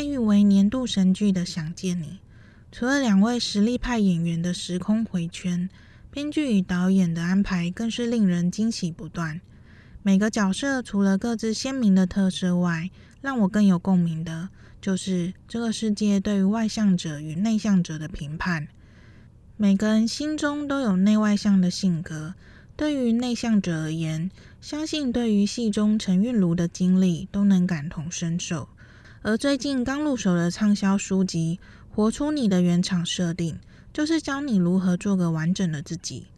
被誉为年度神剧的《想见你》，除了两位实力派演员的时空回圈，编剧与导演的安排更是令人惊喜不断。每个角色除了各自鲜明的特色外，让我更有共鸣的，就是这个世界对于外向者与内向者的评判。每个人心中都有内外向的性格。对于内向者而言，相信对于戏中陈韵如的经历都能感同身受。而最近刚入手的畅销书籍《活出你的原厂设定》，就是教你如何做个完整的自己。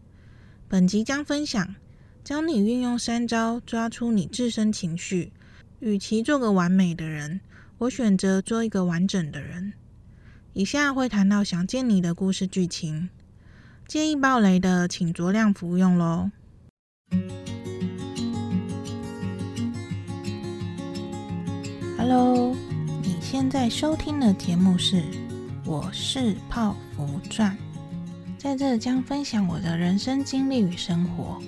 本集将分享，教你运用三招抓出你自身情绪。与其做个完美的人，我选择做一个完整的人。以下会谈到《想见你》的故事剧情。建议爆雷的，请酌量服用喽。Hello，现在收听的节目是《我是泡芙传》，在这将分享我的人生经历与生活，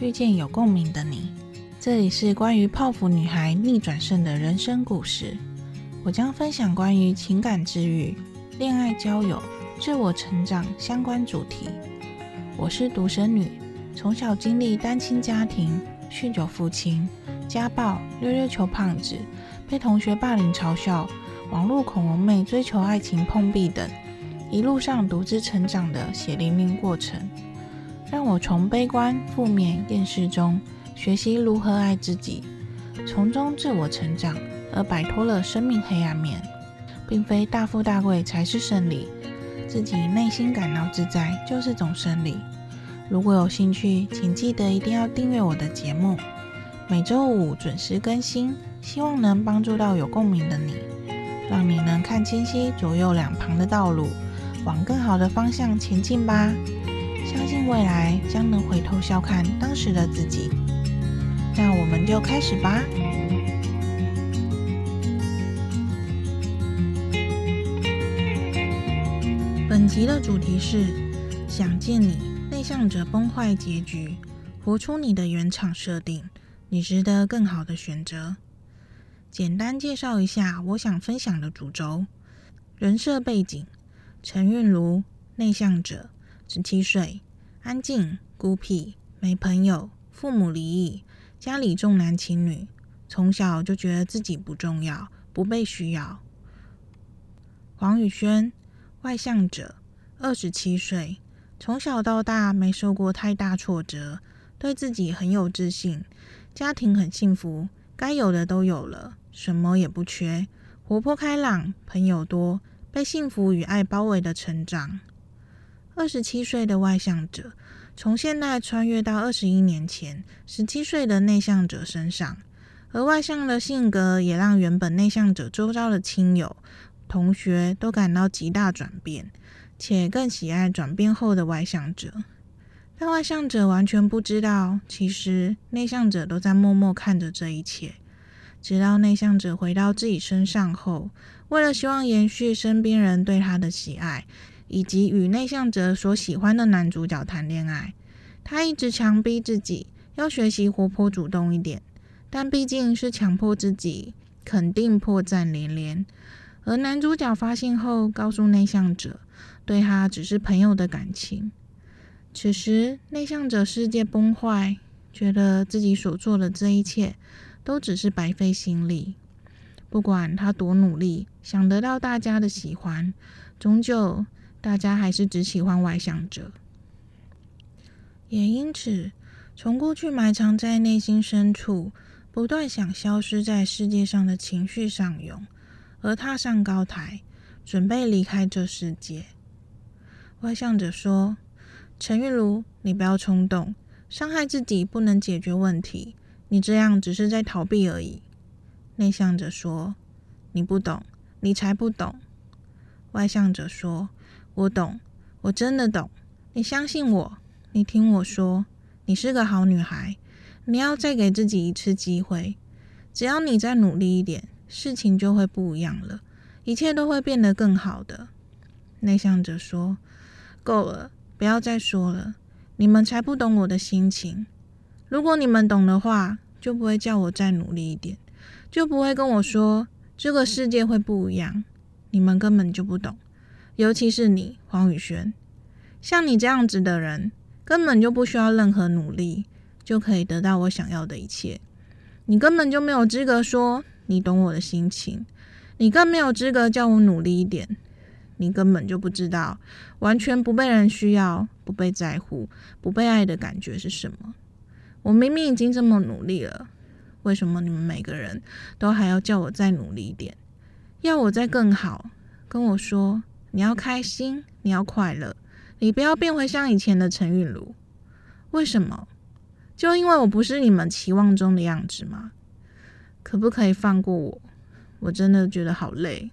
遇见有共鸣的你。这里是关于泡芙女孩逆转胜的人生故事，我将分享关于情感治愈、恋爱交友。自我成长相关主题。我是独生女，从小经历单亲家庭、酗酒父亲、家暴、溜溜球胖子、被同学霸凌嘲笑、网络恐龙妹追求爱情碰壁等，一路上独自成长的血淋淋过程，让我从悲观、负面、厌世中学习如何爱自己，从中自我成长，而摆脱了生命黑暗面，并非大富大贵才是胜利。自己内心感到自在就是种胜利。如果有兴趣，请记得一定要订阅我的节目，每周五准时更新，希望能帮助到有共鸣的你，让你能看清晰左右两旁的道路，往更好的方向前进吧。相信未来将能回头笑看当时的自己。那我们就开始吧。本集的主题是想见你，内向者崩坏结局，活出你的原厂设定，你值得更好的选择。简单介绍一下我想分享的主轴：人设背景，陈韵如，内向者，十七岁，安静、孤僻，没朋友，父母离异，家里重男轻女，从小就觉得自己不重要，不被需要。黄宇轩。外向者，二十七岁，从小到大没受过太大挫折，对自己很有自信，家庭很幸福，该有的都有了，什么也不缺，活泼开朗，朋友多，被幸福与爱包围的成长。二十七岁的外向者，从现代穿越到二十一年前，十七岁的内向者身上，而外向的性格也让原本内向者周遭的亲友。同学都感到极大转变，且更喜爱转变后的外向者。但外向者完全不知道，其实内向者都在默默看着这一切。直到内向者回到自己身上后，为了希望延续身边人对他的喜爱，以及与内向者所喜欢的男主角谈恋爱，他一直强逼自己要学习活泼主动一点。但毕竟是强迫自己，肯定破绽连连。而男主角发现后，告诉内向者，对他只是朋友的感情。此时，内向者世界崩坏，觉得自己所做的这一切都只是白费心力。不管他多努力，想得到大家的喜欢，终究大家还是只喜欢外向者。也因此，从过去埋藏在内心深处，不断想消失在世界上的情绪上涌。而踏上高台，准备离开这世界。外向者说：“陈玉如，你不要冲动，伤害自己不能解决问题，你这样只是在逃避而已。”内向者说：“你不懂，你才不懂。”外向者说：“我懂，我真的懂。你相信我，你听我说，你是个好女孩，你要再给自己一次机会，只要你再努力一点。”事情就会不一样了，一切都会变得更好的。内向者说：“够了，不要再说了，你们才不懂我的心情。如果你们懂的话，就不会叫我再努力一点，就不会跟我说这个世界会不一样，你们根本就不懂。尤其是你，黄宇轩，像你这样子的人，根本就不需要任何努力，就可以得到我想要的一切。你根本就没有资格说你懂我的心情，你更没有资格叫我努力一点。你根本就不知道，完全不被人需要、不被在乎、不被爱的感觉是什么。我明明已经这么努力了，为什么你们每个人都还要叫我再努力一点，要我再更好？跟我说。你要开心，你要快乐，你不要变回像以前的陈韵如。为什么？就因为我不是你们期望中的样子吗？可不可以放过我？我真的觉得好累。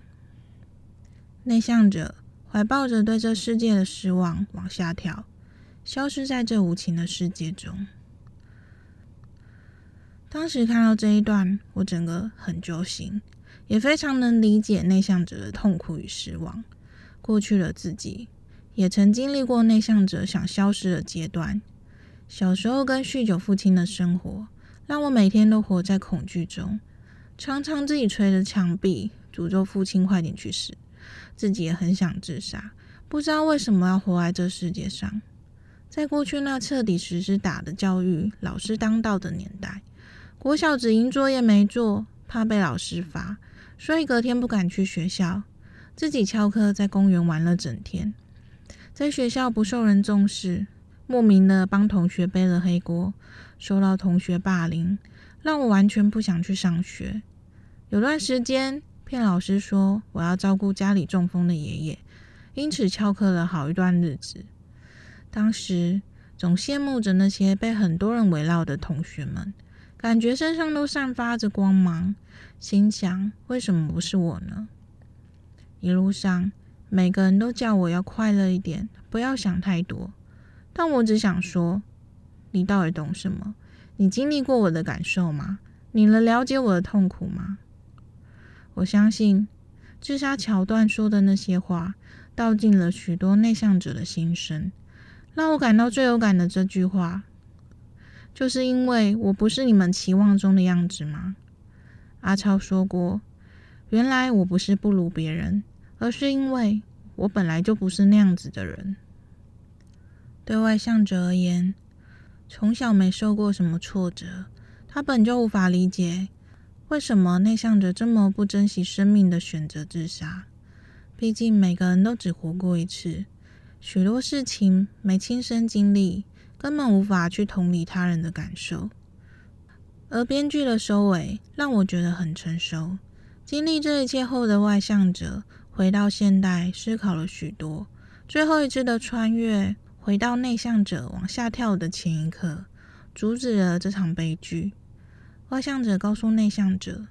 内向者怀抱着对这世界的失望往下跳，消失在这无情的世界中。当时看到这一段，我整个很揪心，也非常能理解内向者的痛苦与失望。过去的自己也曾经历过内向者想消失的阶段。小时候跟酗酒父亲的生活，让我每天都活在恐惧中，常常自己捶着墙壁，诅咒父亲快点去死。自己也很想自杀，不知道为什么要活在这世界上。在过去那彻底实施打的教育、老师当道的年代，国小只因作业没做，怕被老师罚，所以隔天不敢去学校。自己翘课，在公园玩了整天，在学校不受人重视，莫名的帮同学背了黑锅，受到同学霸凌，让我完全不想去上学。有段时间骗老师说我要照顾家里中风的爷爷，因此翘课了好一段日子。当时总羡慕着那些被很多人围绕的同学们，感觉身上都散发着光芒，心想为什么不是我呢？一路上，每个人都叫我要快乐一点，不要想太多。但我只想说，你到底懂什么？你经历过我的感受吗？你能了解我的痛苦吗？我相信，自杀桥段说的那些话，道尽了许多内向者的心声。让我感到最有感的这句话，就是因为我不是你们期望中的样子吗？阿超说过，原来我不是不如别人。而是因为我本来就不是那样子的人。对外向者而言，从小没受过什么挫折，他本就无法理解为什么内向者这么不珍惜生命的选择自杀。毕竟每个人都只活过一次，许多事情没亲身经历，根本无法去同理他人的感受。而编剧的收尾让我觉得很成熟。经历这一切后的外向者。回到现代，思考了许多。最后一次的穿越，回到内向者往下跳的前一刻，阻止了这场悲剧。外向者告诉内向者：“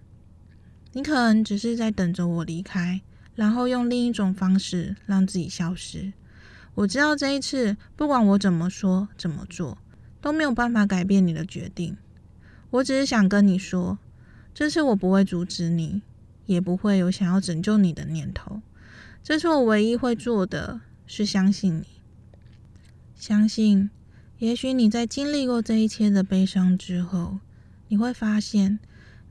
你可能只是在等着我离开，然后用另一种方式让自己消失。我知道这一次，不管我怎么说、怎么做，都没有办法改变你的决定。我只是想跟你说，这次我不会阻止你。”也不会有想要拯救你的念头。这是我唯一会做的，是相信你，相信，也许你在经历过这一切的悲伤之后，你会发现，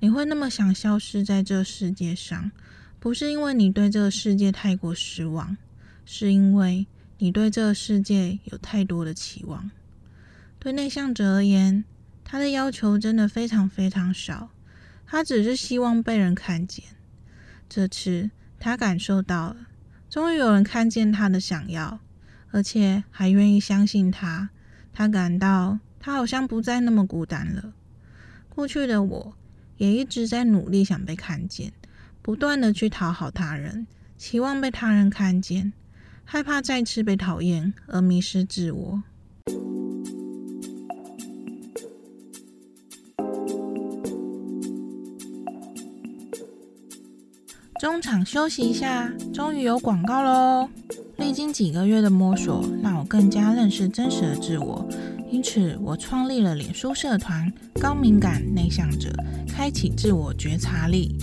你会那么想消失在这世界上，不是因为你对这个世界太过失望，是因为你对这个世界有太多的期望。对内向者而言，他的要求真的非常非常少，他只是希望被人看见。这次他感受到了，终于有人看见他的想要，而且还愿意相信他。他感到他好像不再那么孤单了。过去的我也一直在努力想被看见，不断的去讨好他人，期望被他人看见，害怕再次被讨厌而迷失自我。中场休息一下，终于有广告喽！历经几个月的摸索，让我更加认识真实的自我，因此我创立了脸书社团“高敏感内向者”，开启自我觉察力。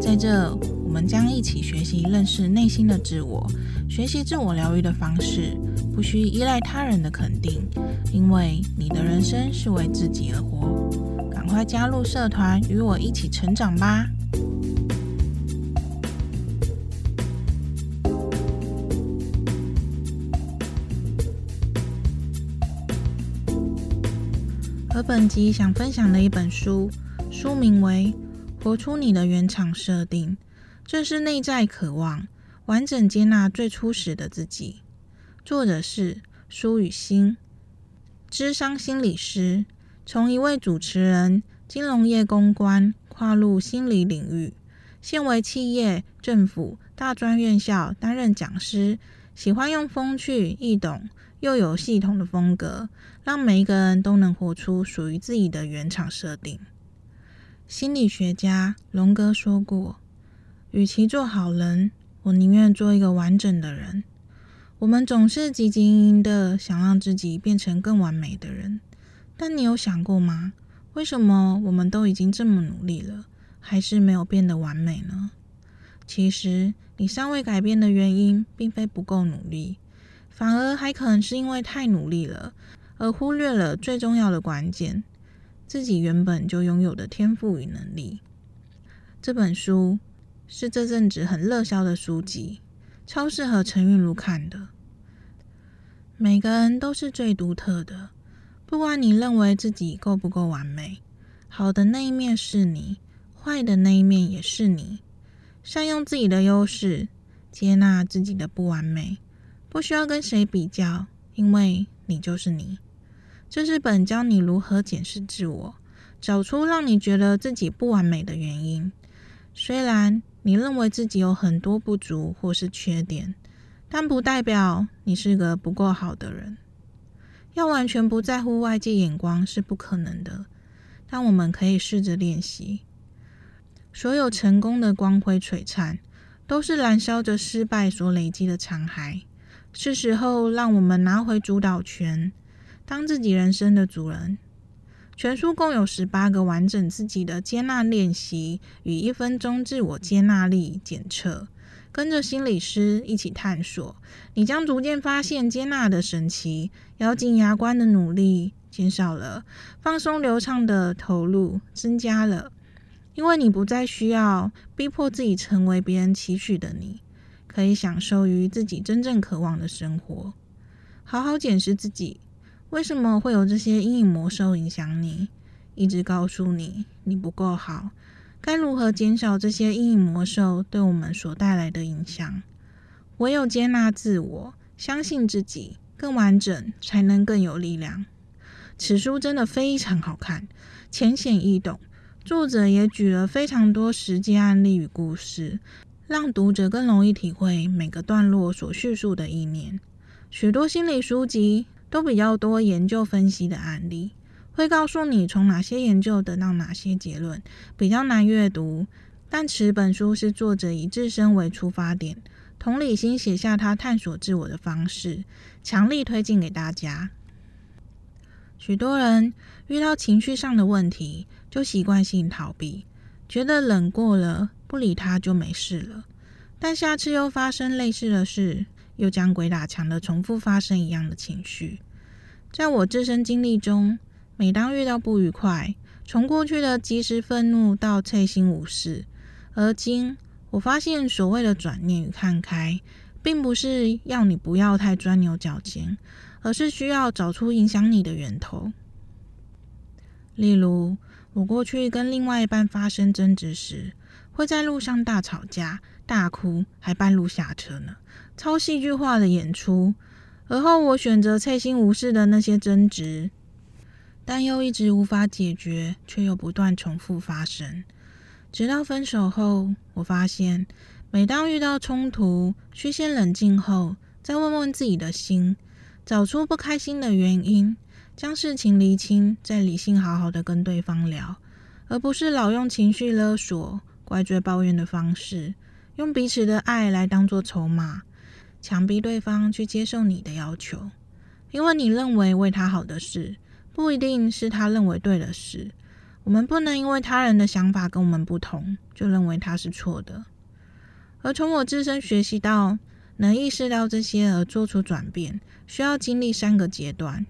在这，我们将一起学习认识内心的自我，学习自我疗愈的方式，不需依赖他人的肯定，因为你的人生是为自己而活。赶快加入社团，与我一起成长吧！本集想分享的一本书，书名为《活出你的原厂设定》，正是内在渴望完整接纳最初始的自己。作者是苏雨欣，智商心理师，从一位主持人、金融业公关跨入心理领域，现为企业、政府、大专院校担任讲师，喜欢用风趣、易懂又有系统的风格。让每一个人都能活出属于自己的原厂设定。心理学家荣格说过：“与其做好人，我宁愿做一个完整的人。”我们总是汲汲营营的想让自己变成更完美的人，但你有想过吗？为什么我们都已经这么努力了，还是没有变得完美呢？其实，你尚未改变的原因，并非不够努力，反而还可能是因为太努力了。而忽略了最重要的关键，自己原本就拥有的天赋与能力。这本书是这阵子很热销的书籍，超适合陈韵如看的。每个人都是最独特的，不管你认为自己够不够完美，好的那一面是你，坏的那一面也是你。善用自己的优势，接纳自己的不完美，不需要跟谁比较，因为你就是你。这是本教你如何检视自我，找出让你觉得自己不完美的原因。虽然你认为自己有很多不足或是缺点，但不代表你是个不够好的人。要完全不在乎外界眼光是不可能的，但我们可以试着练习。所有成功的光辉璀璨，都是燃烧着失败所累积的残骸。是时候让我们拿回主导权。当自己人生的主人。全书共有十八个完整自己的接纳练习与一分钟自我接纳力检测，跟着心理师一起探索，你将逐渐发现接纳的神奇。咬紧牙关的努力减少了，放松流畅的投入增加了，因为你不再需要逼迫自己成为别人期许的你，可以享受于自己真正渴望的生活，好好检视自己。为什么会有这些阴影魔兽影响你？一直告诉你你不够好，该如何减少这些阴影魔兽对我们所带来的影响？唯有接纳自我，相信自己更完整，才能更有力量。此书真的非常好看，浅显易懂，作者也举了非常多实际案例与故事，让读者更容易体会每个段落所叙述的意念。许多心理书籍，都比较多研究分析的案例，会告诉你从哪些研究得到哪些结论，比较难阅读。但此本书是作者以自身为出发点，同理心写下他探索自我的方式，强力推荐给大家。许多人遇到情绪上的问题，就习惯性逃避，觉得忍过了，不理他就没事了。但下次又发生类似的事。又将鬼打墙的重复发生一样的情绪。在我自身经历中，每当遇到不愉快，从过去的及时愤怒到脆心无视，而今我发现所谓的转念与看开，并不是要你不要太钻牛角尖，而是需要找出影响你的源头。例如，我过去跟另外一半发生争执时，会在路上大吵架、大哭，还半路下车呢。超戏剧化的演出，而后我选择脆心无视的那些争执，但又一直无法解决，却又不断重复发生。直到分手后，我发现，每当遇到冲突，需先冷静后，再问问自己的心，找出不开心的原因，将事情厘清，再理性好好的跟对方聊，而不是老用情绪勒索、怪罪抱怨的方式，用彼此的爱来当作筹码。强逼对方去接受你的要求，因为你认为为他好的事，不一定是他认为对的事。我们不能因为他人的想法跟我们不同，就认为他是错的。而从我自身学习到，能意识到这些而做出转变，需要经历三个阶段。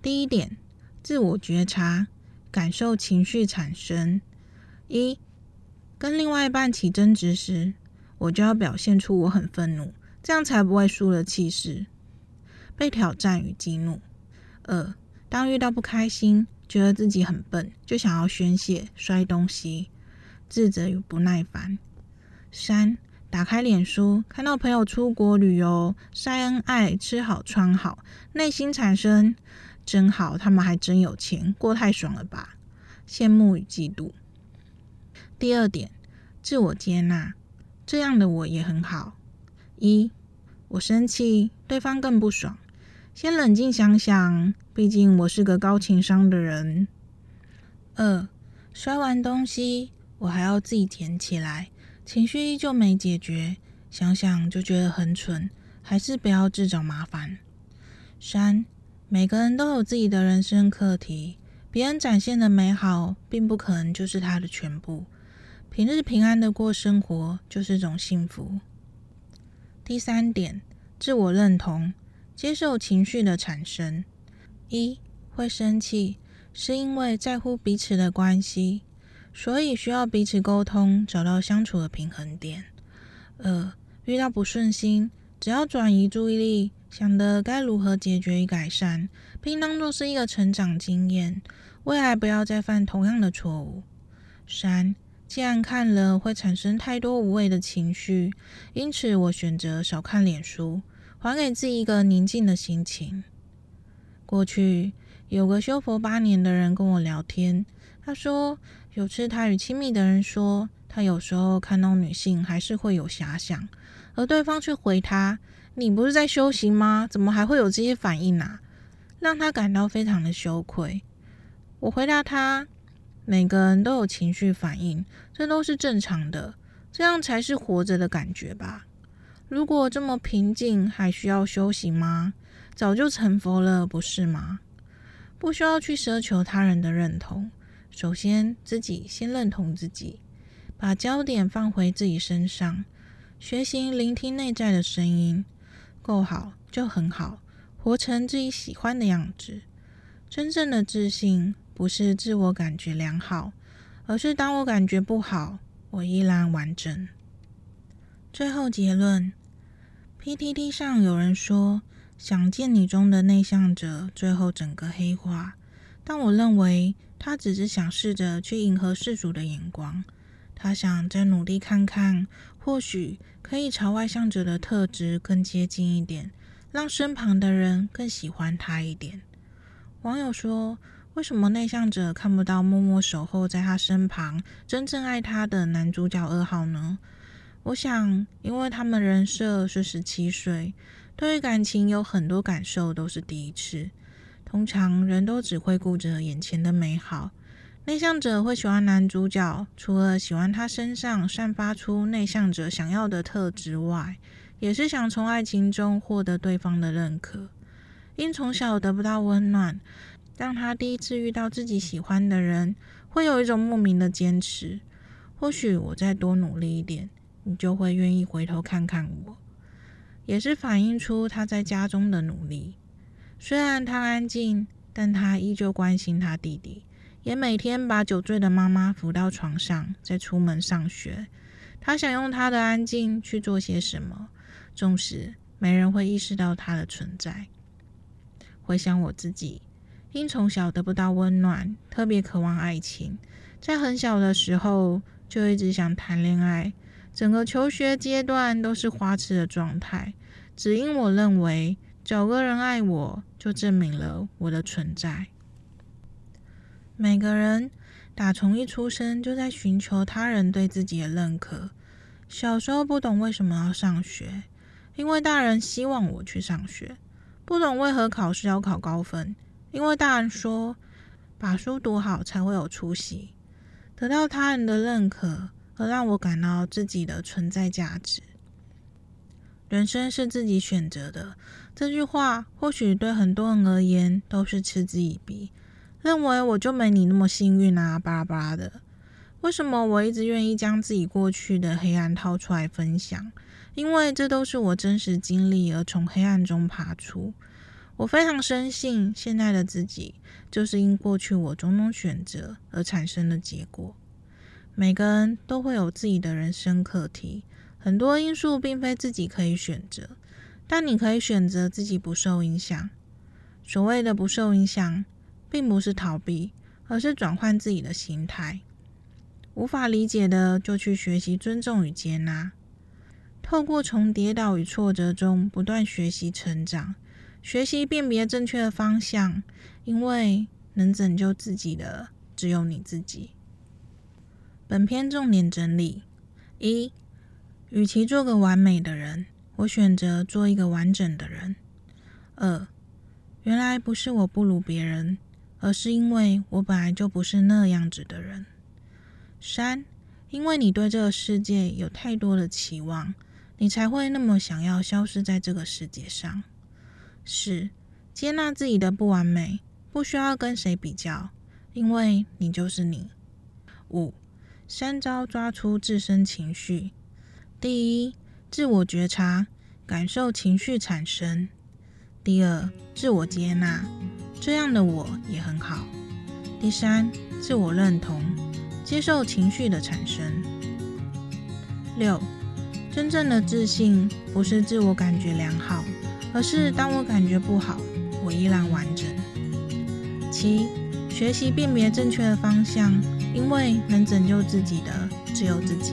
第一点，自我觉察，感受情绪产生。一，跟另外一半起争执时，我就要表现出我很愤怒，这样才不会输了气势，被挑战与激怒。二，当遇到不开心，觉得自己很笨，就想要宣泄，摔东西，自责与不耐烦。三，打开脸书，看到朋友出国旅游，晒恩爱，吃好穿好，内心产生真好，他们还真有钱，过太爽了吧？羡慕与嫉妒。第二点，自我接纳，这样的我也很好。一，我生气，对方更不爽。先冷静想想，毕竟我是个高情商的人。二，摔完东西，我还要自己捡起来，情绪依旧没解决，想想就觉得很蠢，还是不要自找麻烦。三，每个人都有自己的人生课题，别人展现的美好，并不可能就是他的全部。平日平安的过生活，就是种幸福。第三点，自我认同。接受情绪的产生，一会生气，是因为在乎彼此的关系，所以需要彼此沟通，找到相处的平衡点。二遇到不顺心，只要转移注意力，想的该如何解决与改善，并当作是一个成长经验，未来不要再犯同样的错误。三既然看了会产生太多无谓的情绪，因此我选择少看脸书。还给自己一个宁静的心情。过去有个修佛八年的人跟我聊天，他说有次他与亲密的人说，他有时候看到女性还是会有遐想，而对方却回他：“你不是在修行吗？怎么还会有这些反应啊？”让他感到非常的羞愧。我回答他：“每个人都有情绪反应，这都是正常的，这样才是活着的感觉吧。”如果这么平静，还需要修行吗？早就成佛了，不是吗？不需要去奢求他人的认同，首先自己先认同自己，把焦点放回自己身上，学习聆听内在的声音，够好就很好，活成自己喜欢的样子。真正的自信不是自我感觉良好，而是当我感觉不好，我依然完整。最后结论：PTT 上有人说，想见你中的内向者最后整个黑化，但我认为他只是想试着去迎合世俗的眼光，他想再努力看看，或许可以朝外向者的特质更接近一点，让身旁的人更喜欢他一点。网友说，为什么内向者看不到默默守候在他身旁、真正爱他的男主角二号呢？我想，因为他们人设是十七岁，对于感情有很多感受都是第一次。通常人都只会顾着眼前的美好。内向者会喜欢男主角，除了喜欢他身上散发出内向者想要的特质外，也是想从爱情中获得对方的认可。因从小得不到温暖，当他第一次遇到自己喜欢的人，会有一种莫名的坚持。或许我再多努力一点。你就会愿意回头看看我，也是反映出他在家中的努力。虽然他安静，但他依旧关心他弟弟，也每天把酒醉的妈妈扶到床上，再出门上学。他想用他的安静去做些什么，纵使没人会意识到他的存在。回想我自己，因从小得不到温暖，特别渴望爱情，在很小的时候就一直想谈恋爱。整个求学阶段都是花痴的状态，只因我认为找个人爱我，就证明了我的存在。每个人打从一出生就在寻求他人对自己的认可。小时候不懂为什么要上学，因为大人希望我去上学；不懂为何考试要考高分，因为大人说把书读好才会有出息。得到他人的认可。而让我感到自己的存在价值。人生是自己选择的，这句话或许对很多人而言都是嗤之以鼻，认为我就没你那么幸运啊，巴拉巴拉的。为什么我一直愿意将自己过去的黑暗掏出来分享？因为这都是我真实经历而从黑暗中爬出。我非常深信，现在的自己就是因过去我种种选择而产生的结果。每个人都会有自己的人生课题，很多因素并非自己可以选择，但你可以选择自己不受影响。所谓的不受影响，并不是逃避，而是转换自己的心态。无法理解的，就去学习尊重与接纳。透过从跌倒与挫折中不断学习成长，学习辨别正确的方向，因为能拯救自己的只有你自己。本篇重点整理：一，与其做个完美的人，我选择做一个完整的人。二，原来不是我不如别人，而是因为我本来就不是那样子的人。三，因为你对这个世界有太多的期望。你才会那么想要消失在这个世界上。四，接纳自己的不完美，不需要跟谁比较，因为你就是你。五，三招抓出自身情绪：第一，自我觉察，感受情绪产生；第二，自我接纳，这样的我也很好；第三，自我认同，接受情绪的产生。六。真正的自信不是自我感觉良好，可是当我感觉不好，我依然完整。七，学习辨别正确的方向，因为能拯救自己的只有自己。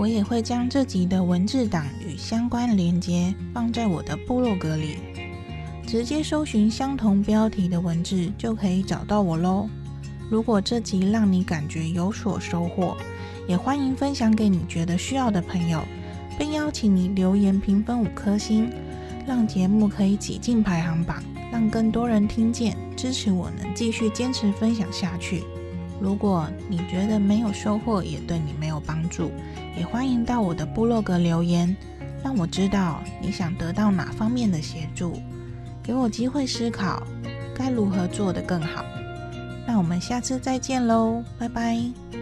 我也会将这集的文字档与相关连接放在我的部落格里，直接搜寻相同标题的文字就可以找到我喽。如果这集让你感觉有所收获，也欢迎分享给你觉得需要的朋友，并邀请你留言评分五颗星，让节目可以挤进排行榜，让更多人听见，支持我能继续坚持分享下去。如果你觉得没有收获，也对你没有帮助，也欢迎到我的部落格留言，让我知道你想得到哪方面的协助，给我机会思考该如何做得更好。那我们下次再见喽，拜拜。